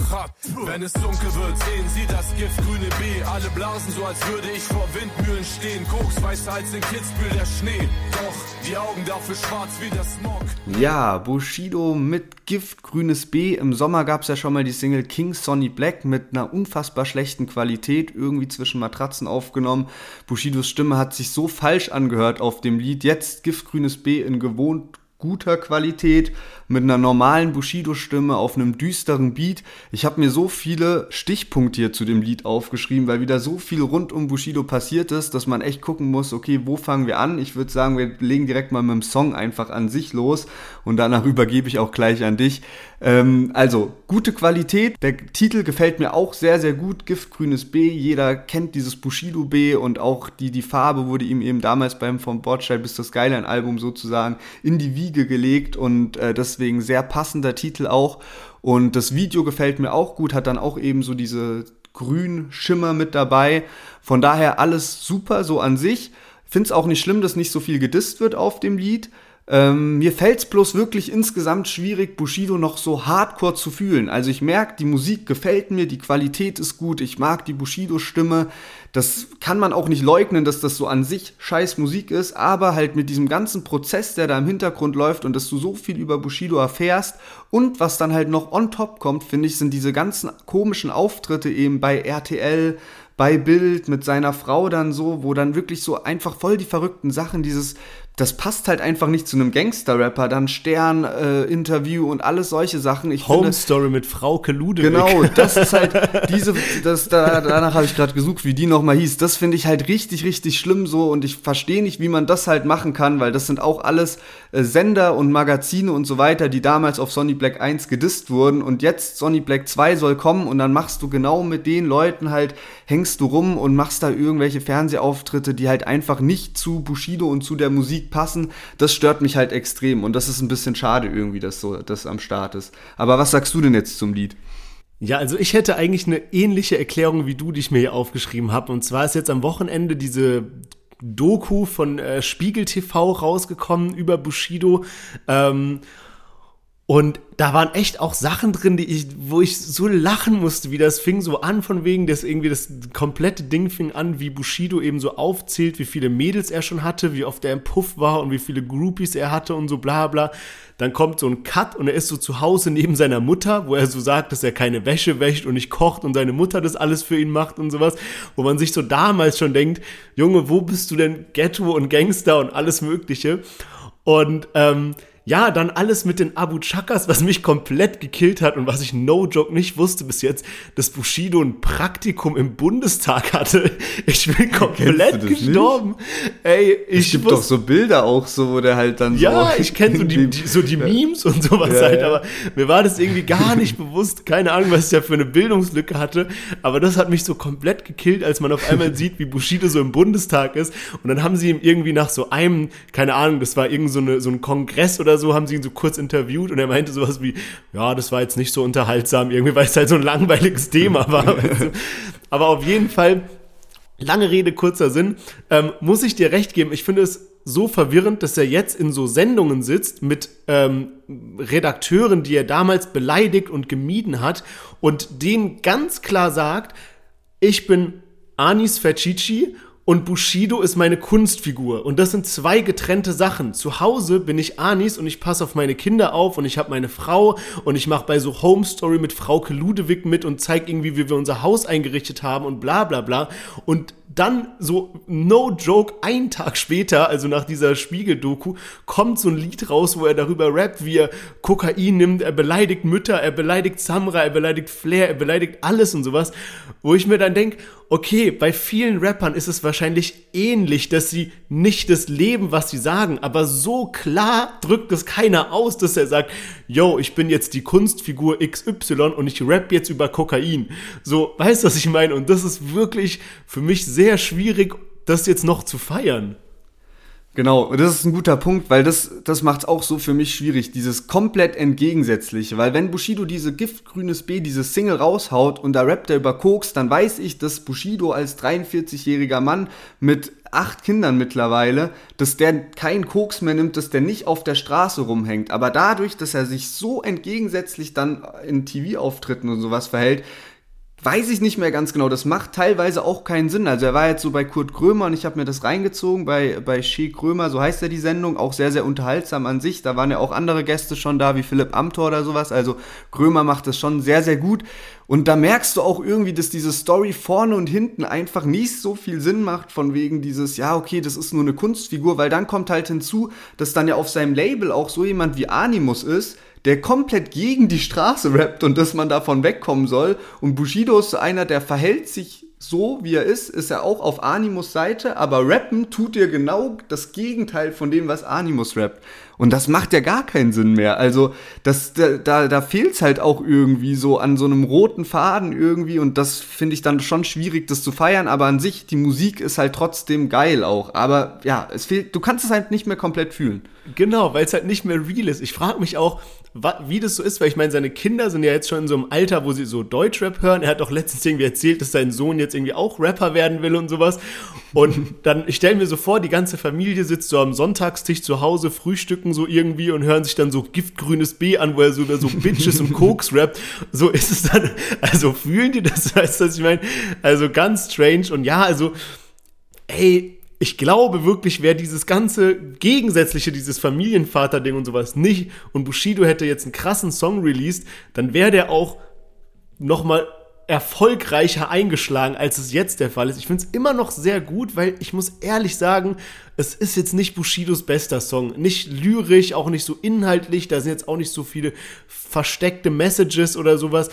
Wenn es dunkel wird, sehen sie das giftgrüne B. Alle blasen so, als würde ich vor Windmühlen stehen. Koks weißer als in Kitzbühel der Schnee. Doch die Augen dafür schwarz wie der Smog. Ja, Bushido mit Giftgrünes B. Im Sommer gab es ja schon mal die Single King Sonny Black mit einer unfassbar schlechten Qualität, irgendwie zwischen Matratzen aufgenommen. Bushidos Stimme hat sich so falsch angehört auf dem Lied. Jetzt Giftgrünes B in gewohnt guter Qualität mit einer normalen Bushido-Stimme auf einem düsteren Beat. Ich habe mir so viele Stichpunkte hier zu dem Lied aufgeschrieben, weil wieder so viel rund um Bushido passiert ist, dass man echt gucken muss, okay, wo fangen wir an? Ich würde sagen, wir legen direkt mal mit dem Song einfach an sich los und danach übergebe ich auch gleich an dich. Ähm, also, gute Qualität. Der Titel gefällt mir auch sehr, sehr gut. Giftgrünes B. Jeder kennt dieses Bushido B und auch die, die Farbe wurde ihm eben damals beim Vom Bordstein bis das Skyline-Album sozusagen in die Wiege gelegt und äh, deswegen sehr passender Titel auch. Und das Video gefällt mir auch gut, hat dann auch eben so diese grün Schimmer mit dabei. Von daher alles super so an sich. Find's auch nicht schlimm, dass nicht so viel gedisst wird auf dem Lied. Ähm, mir fällt's bloß wirklich insgesamt schwierig, Bushido noch so hardcore zu fühlen. Also ich merke, die Musik gefällt mir, die Qualität ist gut, ich mag die Bushido-Stimme. Das kann man auch nicht leugnen, dass das so an sich scheiß Musik ist, aber halt mit diesem ganzen Prozess, der da im Hintergrund läuft und dass du so viel über Bushido erfährst und was dann halt noch on top kommt, finde ich, sind diese ganzen komischen Auftritte eben bei RTL, bei Bild mit seiner Frau dann so, wo dann wirklich so einfach voll die verrückten Sachen, dieses, das passt halt einfach nicht zu einem Gangster-Rapper, dann Stern-Interview äh, und alles solche Sachen. Ich Home finde, Story mit Frauke Ludewig. Genau, das ist halt diese, das, da, danach habe ich gerade gesucht, wie die nochmal hieß. Das finde ich halt richtig, richtig schlimm so und ich verstehe nicht, wie man das halt machen kann, weil das sind auch alles äh, Sender und Magazine und so weiter, die damals auf Sonny Black 1 gedisst wurden und jetzt Sonny Black 2 soll kommen und dann machst du genau mit den Leuten halt, hängst du rum und machst da irgendwelche Fernsehauftritte, die halt einfach nicht zu Bushido und zu der Musik passen. Das stört mich halt extrem und das ist ein bisschen schade irgendwie, dass so das am Start ist. Aber was sagst du denn jetzt zum Lied? Ja, also ich hätte eigentlich eine ähnliche Erklärung wie du, die ich mir hier aufgeschrieben habe. Und zwar ist jetzt am Wochenende diese Doku von äh, Spiegel TV rausgekommen über Bushido. Ähm, und da waren echt auch Sachen drin, die ich, wo ich so lachen musste, wie das fing so an, von wegen, dass irgendwie das komplette Ding fing an, wie Bushido eben so aufzählt, wie viele Mädels er schon hatte, wie oft er im Puff war und wie viele Groupies er hatte und so bla bla. Dann kommt so ein Cut und er ist so zu Hause neben seiner Mutter, wo er so sagt, dass er keine Wäsche wäscht und nicht kocht und seine Mutter das alles für ihn macht und sowas, wo man sich so damals schon denkt, Junge, wo bist du denn Ghetto und Gangster und alles Mögliche? Und ähm, ja, dann alles mit den Abu Chakas, was mich komplett gekillt hat und was ich no joke nicht wusste bis jetzt, dass Bushido ein Praktikum im Bundestag hatte. Ich bin komplett gestorben. Ey, Es ich gibt doch so Bilder auch so, wo der halt dann ja, so. ich kenne so die, die, so die Memes und sowas Ja, halt, ja. aber mir war das irgendwie gar nicht bewusst. Keine Ahnung, was ich da für eine Bildungslücke hatte. Aber das hat mich so komplett gekillt, als man auf einmal sieht, wie Bushido so im Bundestag ist. Und dann haben sie ihm irgendwie nach so einem, keine Ahnung, das war irgend so, eine, so ein Kongress oder so, haben sie ihn so kurz interviewt und er meinte sowas wie, ja, das war jetzt nicht so unterhaltsam irgendwie, weil es halt so ein langweiliges Thema war. weißt du? Aber auf jeden Fall Lange Rede, kurzer Sinn. Ähm, muss ich dir recht geben, ich finde es so verwirrend, dass er jetzt in so Sendungen sitzt mit ähm, Redakteuren, die er damals beleidigt und gemieden hat und denen ganz klar sagt, ich bin Anis Fercici und Bushido ist meine Kunstfigur. Und das sind zwei getrennte Sachen. Zu Hause bin ich Anis und ich passe auf meine Kinder auf und ich habe meine Frau und ich mache bei so Home Story mit Frauke Ludewig mit und zeige irgendwie, wie wir unser Haus eingerichtet haben und bla bla bla. Und dann so, no joke, ein Tag später, also nach dieser Spiegel-Doku, kommt so ein Lied raus, wo er darüber rappt, wie er Kokain nimmt, er beleidigt Mütter, er beleidigt Samra, er beleidigt Flair, er beleidigt alles und sowas, wo ich mir dann denke, okay, bei vielen Rappern ist es wahrscheinlich ähnlich, dass sie nicht das leben, was sie sagen, aber so klar drückt es keiner aus, dass er sagt, yo, ich bin jetzt die Kunstfigur XY und ich rap jetzt über Kokain. So, weißt du, was ich meine? Und das ist wirklich für mich sehr schwierig, das jetzt noch zu feiern. Genau, und das ist ein guter Punkt, weil das, das macht es auch so für mich schwierig, dieses komplett entgegensätzliche. Weil wenn Bushido diese Giftgrünes B, diese Single raushaut und da rappt er über Koks, dann weiß ich, dass Bushido als 43-jähriger Mann mit acht Kindern mittlerweile, dass der keinen Koks mehr nimmt, dass der nicht auf der Straße rumhängt. Aber dadurch, dass er sich so entgegensätzlich dann in TV-Auftritten und sowas verhält, weiß ich nicht mehr ganz genau. Das macht teilweise auch keinen Sinn. Also er war jetzt so bei Kurt Krömer und ich habe mir das reingezogen bei, bei Shea Krömer, so heißt ja die Sendung, auch sehr, sehr unterhaltsam an sich. Da waren ja auch andere Gäste schon da, wie Philipp Amthor oder sowas. Also Krömer macht das schon sehr, sehr gut. Und da merkst du auch irgendwie, dass diese Story vorne und hinten einfach nicht so viel Sinn macht, von wegen dieses, ja, okay, das ist nur eine Kunstfigur, weil dann kommt halt hinzu, dass dann ja auf seinem Label auch so jemand wie Animus ist, der komplett gegen die Straße rappt und dass man davon wegkommen soll. Und Bushido ist so einer, der verhält sich so, wie er ist, ist er auch auf Animus Seite, aber rappen tut ihr genau das Gegenteil von dem, was Animus rappt. Und das macht ja gar keinen Sinn mehr. Also, das, da, da, da fehlt es halt auch irgendwie so an so einem roten Faden irgendwie. Und das finde ich dann schon schwierig, das zu feiern. Aber an sich, die Musik ist halt trotzdem geil auch. Aber ja, es fehlt, du kannst es halt nicht mehr komplett fühlen. Genau, weil es halt nicht mehr real ist. Ich frage mich auch, wie das so ist, weil ich meine, seine Kinder sind ja jetzt schon in so einem Alter, wo sie so Deutschrap hören. Er hat doch letztens irgendwie erzählt, dass sein Sohn jetzt irgendwie auch Rapper werden will und sowas. Und dann, ich stelle mir so vor, die ganze Familie sitzt so am Sonntagstisch zu Hause, frühstücken so irgendwie und hören sich dann so giftgrünes B an, wo er so so Bitches und Koks rappt. So ist es dann, also fühlen die das, weißt du, was ich meine? Also ganz strange und ja, also, ey, ich glaube wirklich, wäre dieses ganze Gegensätzliche, dieses Familienvater-Ding und sowas nicht und Bushido hätte jetzt einen krassen Song released, dann wäre der auch nochmal erfolgreicher eingeschlagen, als es jetzt der Fall ist. Ich finde es immer noch sehr gut, weil ich muss ehrlich sagen, es ist jetzt nicht Bushidos bester Song. Nicht lyrisch, auch nicht so inhaltlich, da sind jetzt auch nicht so viele versteckte Messages oder sowas.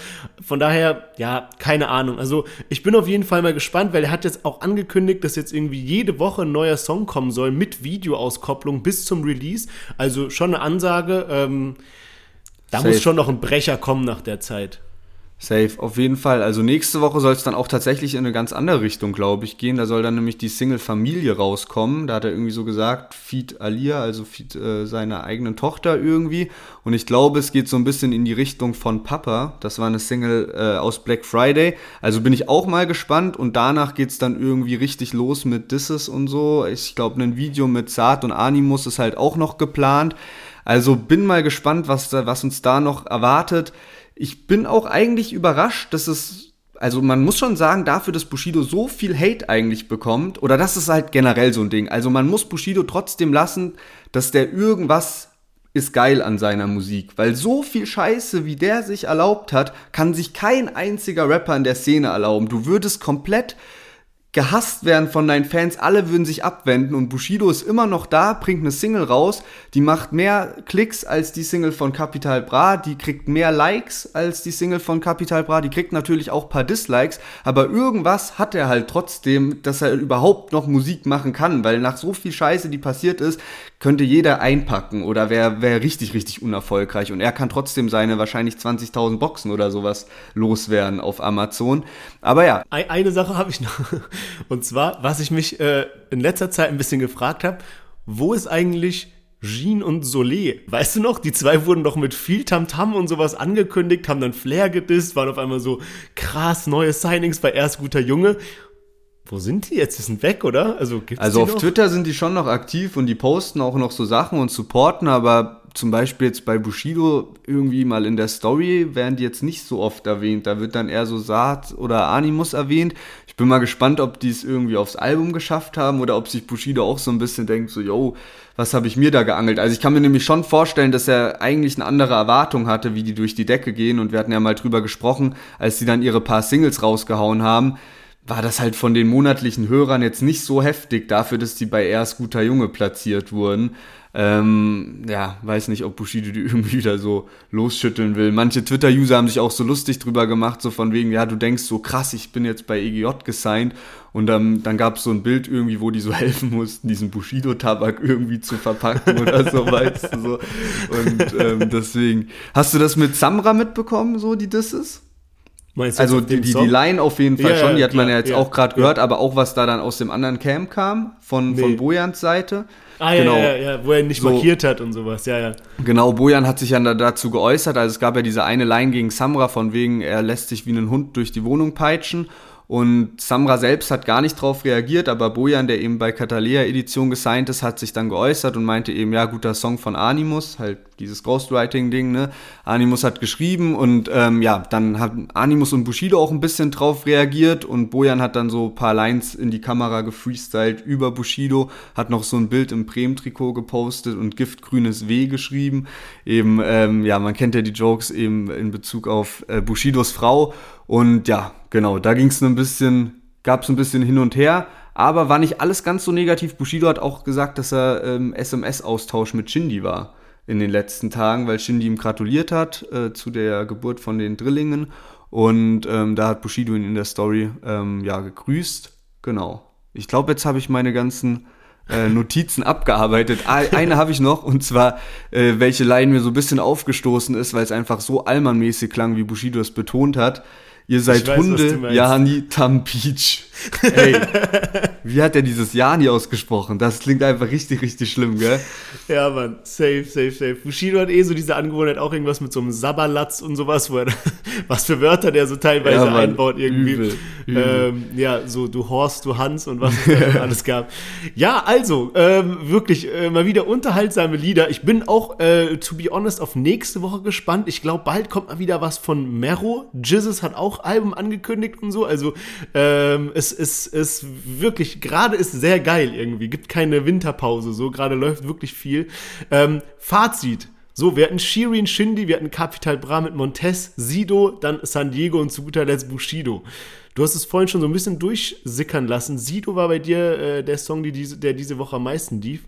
Von daher, ja, keine Ahnung. Also ich bin auf jeden Fall mal gespannt, weil er hat jetzt auch angekündigt, dass jetzt irgendwie jede Woche ein neuer Song kommen soll mit Videoauskopplung bis zum Release. Also schon eine Ansage. Ähm, da Safe. muss schon noch ein Brecher kommen nach der Zeit. Safe, auf jeden Fall. Also nächste Woche soll es dann auch tatsächlich in eine ganz andere Richtung, glaube ich, gehen. Da soll dann nämlich die Single Familie rauskommen. Da hat er irgendwie so gesagt, Feed Alia, also Feed äh, seiner eigenen Tochter irgendwie. Und ich glaube, es geht so ein bisschen in die Richtung von Papa. Das war eine Single äh, aus Black Friday. Also bin ich auch mal gespannt. Und danach geht es dann irgendwie richtig los mit Disses und so. Ich glaube, ein Video mit Saat und Animus ist halt auch noch geplant. Also bin mal gespannt, was, da, was uns da noch erwartet. Ich bin auch eigentlich überrascht, dass es also man muss schon sagen, dafür, dass Bushido so viel Hate eigentlich bekommt, oder das ist halt generell so ein Ding. Also man muss Bushido trotzdem lassen, dass der irgendwas ist geil an seiner Musik, weil so viel Scheiße, wie der sich erlaubt hat, kann sich kein einziger Rapper in der Szene erlauben. Du würdest komplett gehasst werden von deinen Fans, alle würden sich abwenden und Bushido ist immer noch da, bringt eine Single raus, die macht mehr Klicks als die Single von Capital Bra, die kriegt mehr Likes als die Single von Capital Bra, die kriegt natürlich auch paar Dislikes, aber irgendwas hat er halt trotzdem, dass er überhaupt noch Musik machen kann, weil nach so viel Scheiße, die passiert ist, könnte jeder einpacken oder wäre wär richtig, richtig unerfolgreich. Und er kann trotzdem seine wahrscheinlich 20.000 Boxen oder sowas loswerden auf Amazon. Aber ja. Eine Sache habe ich noch. Und zwar, was ich mich äh, in letzter Zeit ein bisschen gefragt habe, wo ist eigentlich Jean und Solé. Weißt du noch, die zwei wurden doch mit viel Tamtam -Tam und sowas angekündigt, haben dann Flair gedisst, waren auf einmal so krass neue Signings bei Erst guter Junge. Wo sind die jetzt? Die sind weg, oder? Also, gibt's Also auf noch? Twitter sind die schon noch aktiv und die posten auch noch so Sachen und supporten, aber zum Beispiel jetzt bei Bushido irgendwie mal in der Story werden die jetzt nicht so oft erwähnt. Da wird dann eher so Saat oder Animus erwähnt. Ich bin mal gespannt, ob die es irgendwie aufs Album geschafft haben oder ob sich Bushido auch so ein bisschen denkt, so, yo, was habe ich mir da geangelt? Also ich kann mir nämlich schon vorstellen, dass er eigentlich eine andere Erwartung hatte, wie die durch die Decke gehen. Und wir hatten ja mal drüber gesprochen, als die dann ihre paar Singles rausgehauen haben war das halt von den monatlichen Hörern jetzt nicht so heftig dafür, dass die bei erst guter Junge platziert wurden. Ähm, ja, weiß nicht, ob Bushido die irgendwie wieder so losschütteln will. Manche Twitter-User haben sich auch so lustig drüber gemacht, so von wegen, ja, du denkst so krass, ich bin jetzt bei EGJ gesigned und ähm, dann gab es so ein Bild irgendwie, wo die so helfen mussten, diesen Bushido-Tabak irgendwie zu verpacken oder so, weißt du so. Und ähm, deswegen, hast du das mit Samra mitbekommen, so die Disses? Meinst du Also die, die, die? Line auf jeden Fall Ja, schon, ja, die hat man klar, ja jetzt ja, auch gerade ja. gehört, aber auch was da dann aus dem anderen Camp kam, von, von Nee. Bojans Seite. Ah, ja, genau. ja, ja, wo er nicht So. markiert hat und sowas, ja, ja. Genau, Bojan hat sich ja da- dazu geäußert, also es gab ja diese eine Line gegen Samra von wegen, er lässt sich wie ein Hund durch die Wohnung peitschen und Samra selbst hat gar nicht drauf reagiert, aber Bojan, der eben bei Catalea Edition gesigned ist, hat sich dann geäußert und meinte eben, ja, guter Song von Animus, halt dieses Ghostwriting-Ding, ne? Animus hat geschrieben und ähm, ja, dann haben Animus und Bushido auch ein bisschen drauf reagiert und Bojan hat dann so ein paar Lines in die Kamera gefreestylt über Bushido, hat noch so ein Bild im Bremen-Trikot gepostet und giftgrünes W geschrieben. Eben, ähm, ja, man kennt ja die Jokes eben in Bezug auf äh, Bushidos Frau und ja, genau, da ging es ein bisschen, gab es ein bisschen hin und her. Aber war nicht alles ganz so negativ. Bushido hat auch gesagt, dass er ähm, SMS-Austausch mit Shindy war in den letzten Tagen, weil Shindy ihm gratuliert hat äh, zu der Geburt von den Drillingen. Und ähm, da hat Bushido ihn in der Story ähm, ja gegrüßt. Genau. Ich glaube, jetzt habe ich meine ganzen äh, Notizen abgearbeitet. Ah, Eine habe ich noch, und zwar, äh, welche Line mir so ein bisschen aufgestoßen ist, weil es einfach so Allmann-mäßig klang, wie Bushido es betont hat. Ihr seid weiß, Hunde. Jani Tampic. Ey, wie hat er dieses Jani ausgesprochen? Das klingt einfach richtig, richtig schlimm, gell? Ja, Mann, safe, safe, safe. Bushido hat eh so diese Angewohnheit, auch irgendwas mit so einem Sabberlatz und sowas, wo er, was für Wörter der so teilweise Ja, Mann, einbaut irgendwie. übel, übel. Ähm, ja, so du Horst, du Hans und was es da alles gab. Ja, also, ähm, wirklich äh, mal wieder unterhaltsame Lieder. Ich bin auch, äh, to be honest, auf nächste Woche gespannt. Ich glaube, bald kommt mal wieder was von Mero. Jizzes hat auch Album angekündigt und so. Also, ähm, es ist, ist wirklich, gerade ist sehr geil irgendwie. Gibt keine Winterpause, so gerade läuft wirklich viel. Ähm, Fazit. So, wir hatten Shirin Shindy, wir hatten Capital Bra mit Montez, Sido, dann San Diego und zu guter Letzt Bushido. Du hast es vorhin schon so ein bisschen durchsickern lassen. Sido war bei dir äh, der Song, die diese, der diese Woche am meisten lief.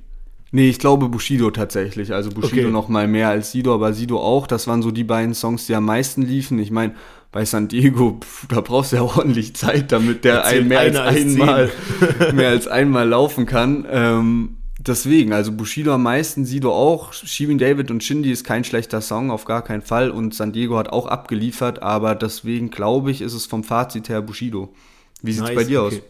Nee, ich glaube Bushido tatsächlich. Also Bushido Okay. noch mal mehr als Sido, aber Sido auch. Das waren so die beiden Songs, die am meisten liefen. Ich meine, bei San Diego, pf, da brauchst du ja ordentlich Zeit, damit der Erzählt ein, mehr als als einmal mehr als einmal laufen kann. Ähm, deswegen, also Bushido am meisten, Sido auch. Shirin David und Shindy ist kein schlechter Song, auf gar keinen Fall. Und San Diego hat auch abgeliefert, aber deswegen glaube ich, ist es vom Fazit her Bushido. Wie sieht's Nice, bei dir okay. aus?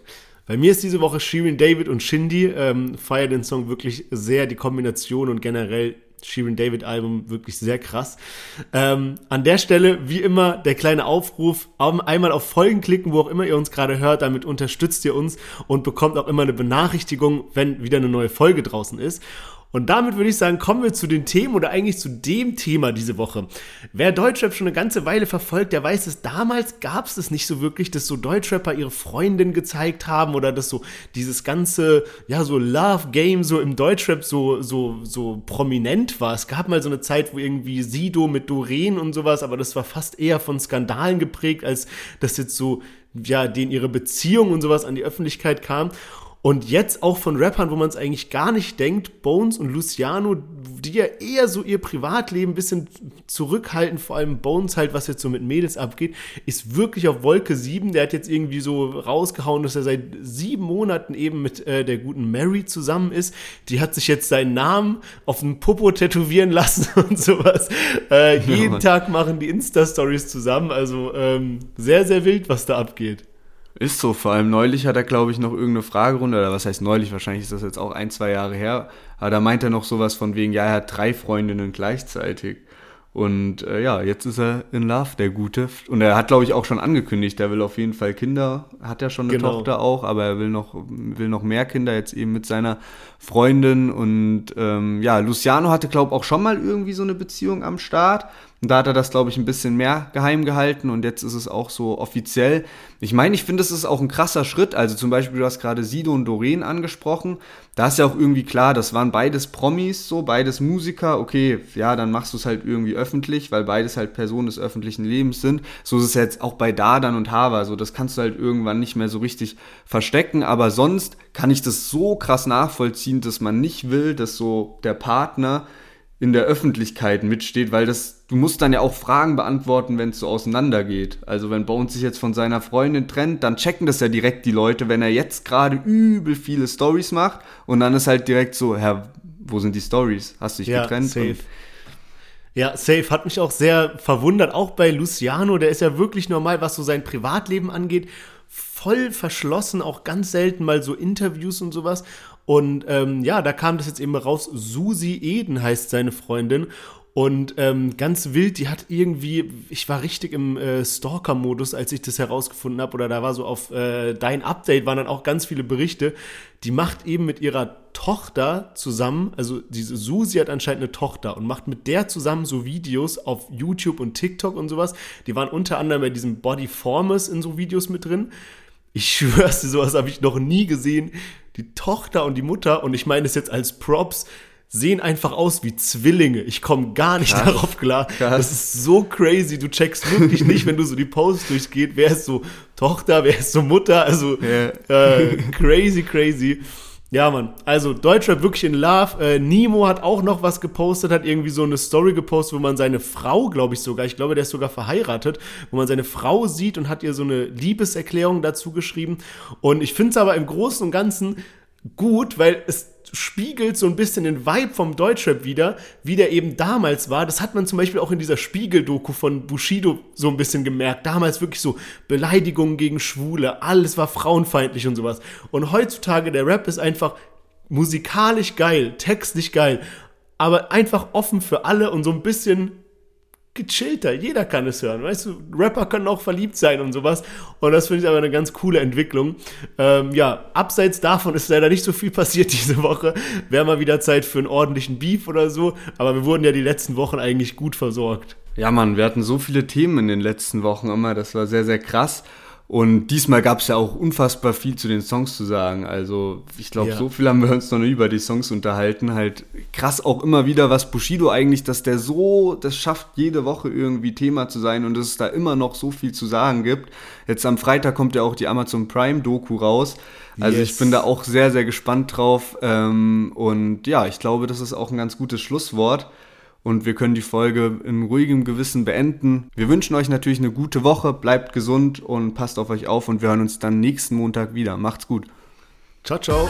Bei mir ist diese Woche Shirin David und Shindy. Ähm, feier den Song wirklich sehr, die Kombination und generell Shirin David Album wirklich sehr krass. Ähm, an der Stelle, wie immer, der kleine Aufruf, au- einmal auf Folgen klicken, wo auch immer ihr uns gerade hört, damit unterstützt ihr uns und bekommt auch immer eine Benachrichtigung, wenn wieder eine neue Folge draußen ist. Und damit würde ich sagen, kommen wir zu den Themen oder eigentlich zu dem Thema diese Woche. Wer Deutschrap schon eine ganze Weile verfolgt, der weiß, dass damals gab es das nicht so wirklich, dass so Deutschrapper ihre Freundin gezeigt haben oder dass so dieses ganze, ja, so Love-Game so im Deutschrap so, so, so prominent war. Es gab mal so eine Zeit, wo irgendwie Sido mit Doreen und sowas, aber das war fast eher von Skandalen geprägt, als dass jetzt so, ja, denen ihre Beziehung und sowas an die Öffentlichkeit kam. Und jetzt auch von Rappern, wo man es eigentlich gar nicht denkt, Bones und Luciano, die ja eher so ihr Privatleben ein bisschen zurückhalten, vor allem Bones halt, was jetzt so mit Mädels abgeht, ist wirklich auf Wolke 7. Der hat jetzt irgendwie so rausgehauen, dass er seit sieben Monaten eben mit äh, der guten Mary zusammen ist. Die hat sich jetzt seinen Namen auf den Popo tätowieren lassen und sowas. Äh, jeden Mann. Tag machen die Insta-Stories zusammen. Also ähm, sehr, sehr wild, was da abgeht. Ist so, vor allem neulich hat er, glaube ich, noch irgendeine Fragerunde, oder was heißt neulich, wahrscheinlich ist das jetzt auch ein, zwei Jahre her, aber da meint er noch sowas von wegen, ja, er hat drei Freundinnen gleichzeitig. Und äh, ja, jetzt ist er in Love, der Gute. Und er hat, glaube ich, auch schon angekündigt, er will auf jeden Fall Kinder. Hat ja schon eine Genau. Tochter auch, aber er will noch, will noch mehr Kinder, jetzt eben mit seiner Freundin. Und ähm, ja, Luciano hatte, glaube ich, auch schon mal irgendwie so eine Beziehung am Start. Und da hat er das, glaube ich, ein bisschen mehr geheim gehalten und jetzt ist es auch so offiziell. Ich meine, ich finde, es ist auch ein krasser Schritt. Also zum Beispiel, du hast gerade Sido und Doreen angesprochen. Da ist ja auch irgendwie klar, das waren beides Promis, so beides Musiker. Okay, ja, dann machst du es halt irgendwie öffentlich, weil beides halt Personen des öffentlichen Lebens sind. So ist es jetzt auch bei Dardan und Hava. So, das kannst du halt irgendwann nicht mehr so richtig verstecken. Aber sonst kann ich das so krass nachvollziehen, dass man nicht will, dass so der Partner in der Öffentlichkeit mitsteht, weil das, du musst dann ja auch Fragen beantworten, wenn es so auseinandergeht. Also wenn Bones sich jetzt von seiner Freundin trennt, dann checken das ja direkt die Leute, wenn er jetzt gerade übel viele Stories macht und dann ist halt direkt so, Herr, wo sind die Stories? Hast du dich Ja, getrennt? safe. Ja, safe. Hat mich auch sehr verwundert. Auch bei Luciano, der ist ja wirklich normal, was so sein Privatleben angeht, voll verschlossen, auch ganz selten mal so Interviews und sowas. Und ähm, ja, da kam das jetzt eben raus. Susi Eden heißt seine Freundin. Und ähm, ganz wild, die hat irgendwie, ich war richtig im äh, Stalker-Modus, als ich das herausgefunden habe, oder da war so auf äh, dein Update waren dann auch ganz viele Berichte. Die macht eben mit ihrer Tochter zusammen, also diese Susi hat anscheinend eine Tochter und macht mit der zusammen so Videos auf YouTube und TikTok und sowas. Die waren unter anderem bei diesem Body Formers in so Videos mit drin. Ich schwör's dir, sowas habe ich noch nie gesehen. Die Tochter und die Mutter, und ich meine es jetzt als Props, sehen einfach aus wie Zwillinge. Ich komme gar nicht darauf klar. Krass. Das ist so crazy. Du checkst wirklich nicht, wenn du so die Posts durchgeht, wer ist so Tochter, wer ist so Mutter. Also Ja. äh, crazy, crazy. Ja, Mann. Also Deutschrap wirklich in Love. Äh, Nemo hat auch noch was gepostet, hat irgendwie so eine Story gepostet, wo man seine Frau, glaube ich sogar, ich glaube, der ist sogar verheiratet, wo man seine Frau sieht und hat ihr so eine Liebeserklärung dazu geschrieben. Und ich finde es aber im Großen und Ganzen gut, weil es spiegelt so ein bisschen den Vibe vom Deutschrap wieder, wie der eben damals war. Das hat man zum Beispiel auch in dieser Spiegel-Doku von Bushido so ein bisschen gemerkt. Damals wirklich so Beleidigungen gegen Schwule, alles war frauenfeindlich und sowas. Und heutzutage, der Rap ist einfach musikalisch geil, textlich geil, aber einfach offen für alle und so ein bisschen gechillter. Jeder kann es hören. Weißt du, Rapper können auch verliebt sein und sowas. Und das finde ich aber eine ganz coole Entwicklung. Ähm, ja, abseits davon ist leider nicht so viel passiert diese Woche. Wäre mal wieder Zeit für einen ordentlichen Beef oder so. Aber wir wurden ja die letzten Wochen eigentlich gut versorgt. Ja, Mann, wir hatten so viele Themen in den letzten Wochen immer, das war sehr, sehr krass. Und diesmal gab es ja auch unfassbar viel zu den Songs zu sagen. Also ich glaube, Ja. so viel haben wir uns noch nie über die Songs unterhalten. Halt krass auch immer wieder, was Bushido eigentlich, dass der so, das schafft jede Woche irgendwie Thema zu sein und dass es da immer noch so viel zu sagen gibt. Jetzt am Freitag kommt ja auch die Amazon Prime Doku raus. Also Yes. ich bin da auch sehr, sehr gespannt drauf. Ähm, und ja, ich glaube, das ist auch ein ganz gutes Schlusswort und wir können die Folge in ruhigem Gewissen beenden. Wir wünschen euch natürlich eine gute Woche, bleibt gesund und passt auf euch auf und wir hören uns dann nächsten Montag wieder. Macht's gut. Ciao, ciao.